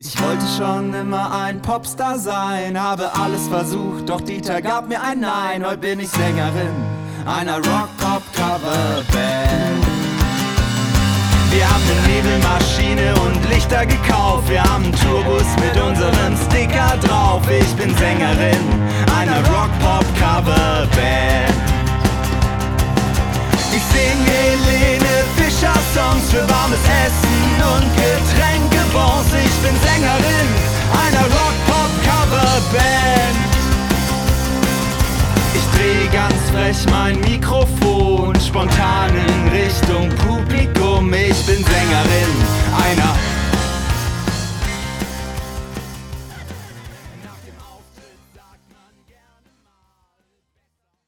Ich wollte schon immer ein Popstar sein, habe alles versucht, doch Dieter gab mir ein Nein. Heute bin ich Sängerin einer Rock-Pop-Cover-Band. Wir haben eine Nebelmaschine und Lichter gekauft, wir haben einen Tourbus mit unserem Sticker drauf. Ich bin Sängerin einer Rock-Pop-Cover-Band. Ich sing Helene Fischer Songs für warmes Essen und Getränkebons. frech mein Mikrofon spontan in Richtung Publikum. Ich bin Sängerin einer